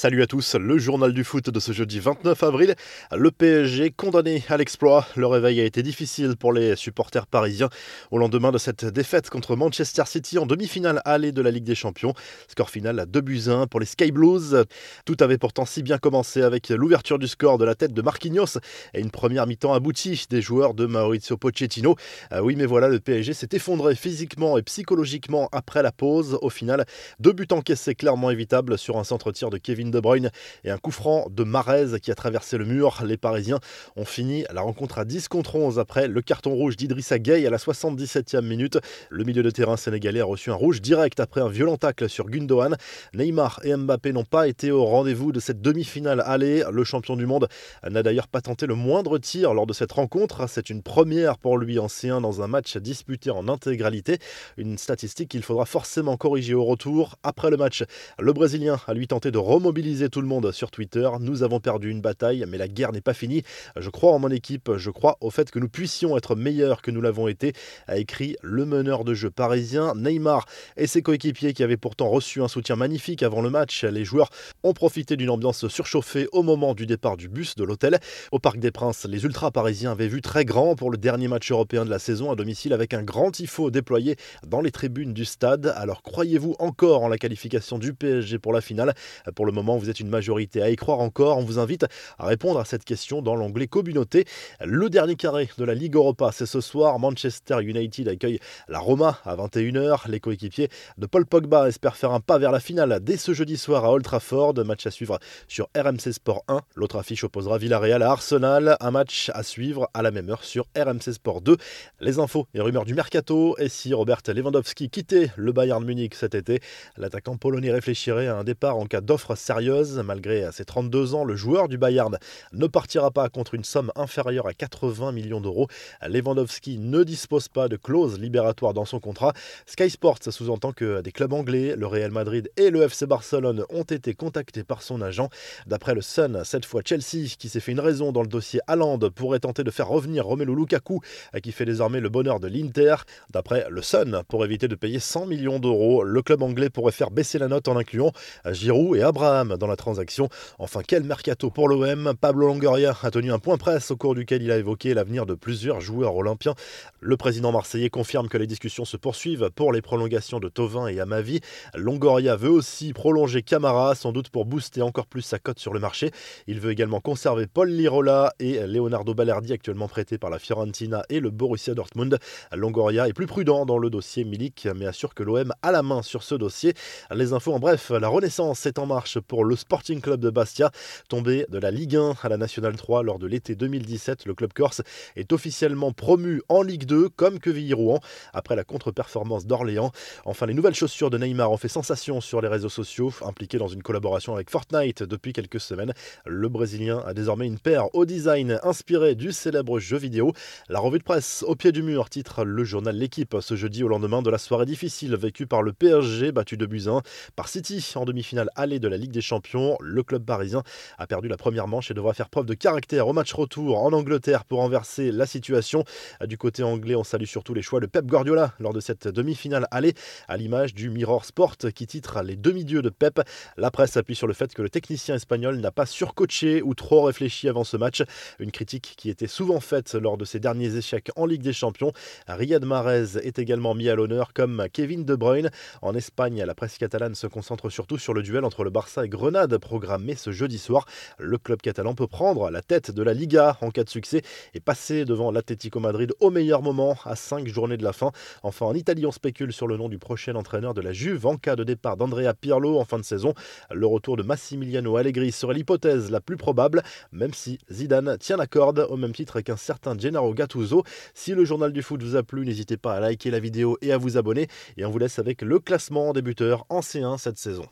Salut à tous, le journal du foot de ce jeudi 29 avril. Le PSG condamné à l'exploit. Le réveil a été difficile pour les supporters parisiens au lendemain de cette défaite contre Manchester City en demi-finale allée de la Ligue des Champions. Score final à 2 buts 1 pour les Sky Blues. Tout avait pourtant si bien commencé avec l'ouverture du score de la tête de Marquinhos et une première mi-temps aboutie des joueurs de Maurizio Pochettino. Ah oui, mais voilà, le PSG s'est effondré physiquement et psychologiquement après la pause. Au final, deux buts encaissés clairement évitables sur un centre-tir de Kevin de Bruyne et un coup franc de Marez qui a traversé le mur. Les Parisiens ont fini la rencontre à 10 contre 11 après le carton rouge d'Idrissa Gueye à la 77e minute. Le milieu de terrain sénégalais a reçu un rouge direct après un violent tacle sur Gundogan. Neymar et Mbappé n'ont pas été au rendez-vous de cette demi-finale allée. Le champion du monde n'a d'ailleurs pas tenté le moindre tir lors de cette rencontre. C'est une première pour lui en C1 dans un match disputé en intégralité. Une statistique qu'il faudra forcément corriger au retour. Après le match, le Brésilien a lui tenté de remobiliser mobiliser tout le monde sur Twitter. Nous avons perdu une bataille, mais la guerre n'est pas finie. Je crois en mon équipe, je crois au fait que nous puissions être meilleurs que nous l'avons été, a écrit le meneur de jeu parisien Neymar et ses coéquipiers qui avaient pourtant reçu un soutien magnifique avant le match. Les joueurs ont profité d'une ambiance surchauffée au moment du départ du bus de l'hôtel. Au Parc des Princes, les ultras parisiens avaient vu très grand pour le dernier match européen de la saison à domicile avec un grand tifo déployé dans les tribunes du stade. Alors croyez-vous encore en la qualification du PSG pour la finale? Pour le moment, vous êtes une majorité à y croire encore. On vous invite à répondre à cette question dans l'onglet communauté. Le dernier carré de la Ligue Europa, c'est ce soir. Manchester United accueille la Roma à 21h. Les coéquipiers de Paul Pogba espèrent faire un pas vers la finale dès ce jeudi soir à Old Trafford. Match à suivre sur RMC Sport 1. L'autre affiche opposera Villarreal à Arsenal. Un match à suivre à la même heure sur RMC Sport 2. Les infos et rumeurs du mercato. Et si Robert Lewandowski quittait le Bayern Munich cet été, l'attaquant polonais réfléchirait à un départ en cas d'offre sérieuse Malgré ses 32 ans, le joueur du Bayern ne partira pas contre une somme inférieure à 80 millions d'euros. Lewandowski ne dispose pas de clause libératoire dans son contrat. Sky Sports sous-entend que des clubs anglais, le Real Madrid et le FC Barcelone ont été contactés par son agent. D'après le Sun, cette fois Chelsea, qui s'est fait une raison dans le dossier Haaland, pourrait tenter de faire revenir Romelu Lukaku, qui fait désormais le bonheur de l'Inter. D'après le Sun, pour éviter de payer 100 millions d'euros, le club anglais pourrait faire baisser la note en incluant Giroud et Abraham dans la transaction. Enfin, quel mercato pour l'OM Pablo Longoria a tenu un point presse au cours duquel il a évoqué l'avenir de plusieurs joueurs olympiens. Le président marseillais confirme que les discussions se poursuivent pour les prolongations de Tovin et Amavi. Longoria veut aussi prolonger Camara, sans doute pour booster encore plus sa cote sur le marché. Il veut également conserver Paul Lirola et Leonardo Balerdi, actuellement prêtés par la Fiorentina et le Borussia Dortmund. Longoria est plus prudent dans le dossier Milik, mais assure que l'OM a la main sur ce dossier. Les infos en bref, la Renaissance est en marche pour le Sporting Club de Bastia. Tombé de la Ligue 1 à la Nationale 3 lors de l'été 2017, le club corse est officiellement promu en Ligue 2 comme Quevilly-Rouen après la contre-performance d'Orléans. Enfin, les nouvelles chaussures de Neymar ont fait sensation sur les réseaux sociaux, impliqué dans une collaboration avec Fortnite depuis quelques semaines. Le Brésilien a désormais une paire au design inspiré du célèbre jeu vidéo. La revue de presse au pied du mur titre le journal L'équipe ce jeudi au lendemain de la soirée difficile vécue par le PSG battu de Buzyn par City en demi-finale allée de la Ligue des champion. Le club parisien a perdu la première manche et devra faire preuve de caractère au match retour en Angleterre pour renverser la situation. Du côté anglais, on salue surtout les choix de Pep Guardiola lors de cette demi-finale allée, à l'image du Mirror Sport qui titre les demi-dieux de Pep. La presse appuie sur le fait que le technicien espagnol n'a pas surcoaché ou trop réfléchi avant ce match. Une critique qui était souvent faite lors de ses derniers échecs en Ligue des Champions. Riyad Mahrez est également mis à l'honneur comme Kevin De Bruyne. En Espagne, la presse catalane se concentre surtout sur le duel entre le Barça et Grenade programmé ce jeudi soir. Le club catalan peut prendre la tête de la Liga en cas de succès et passer devant l'Atlético Madrid au meilleur moment à 5 journées de la fin. Enfin, en Italie, on spécule sur le nom du prochain entraîneur de la Juve en cas de départ d'Andrea Pirlo en fin de saison. Le retour de Massimiliano Allegri serait l'hypothèse la plus probable, même si Zidane tient la corde au même titre qu'un certain Gennaro Gattuso. Si le journal du foot vous a plu, n'hésitez pas à liker la vidéo et à vous abonner. Et on vous laisse avec le classement des buteurs en C1 cette saison.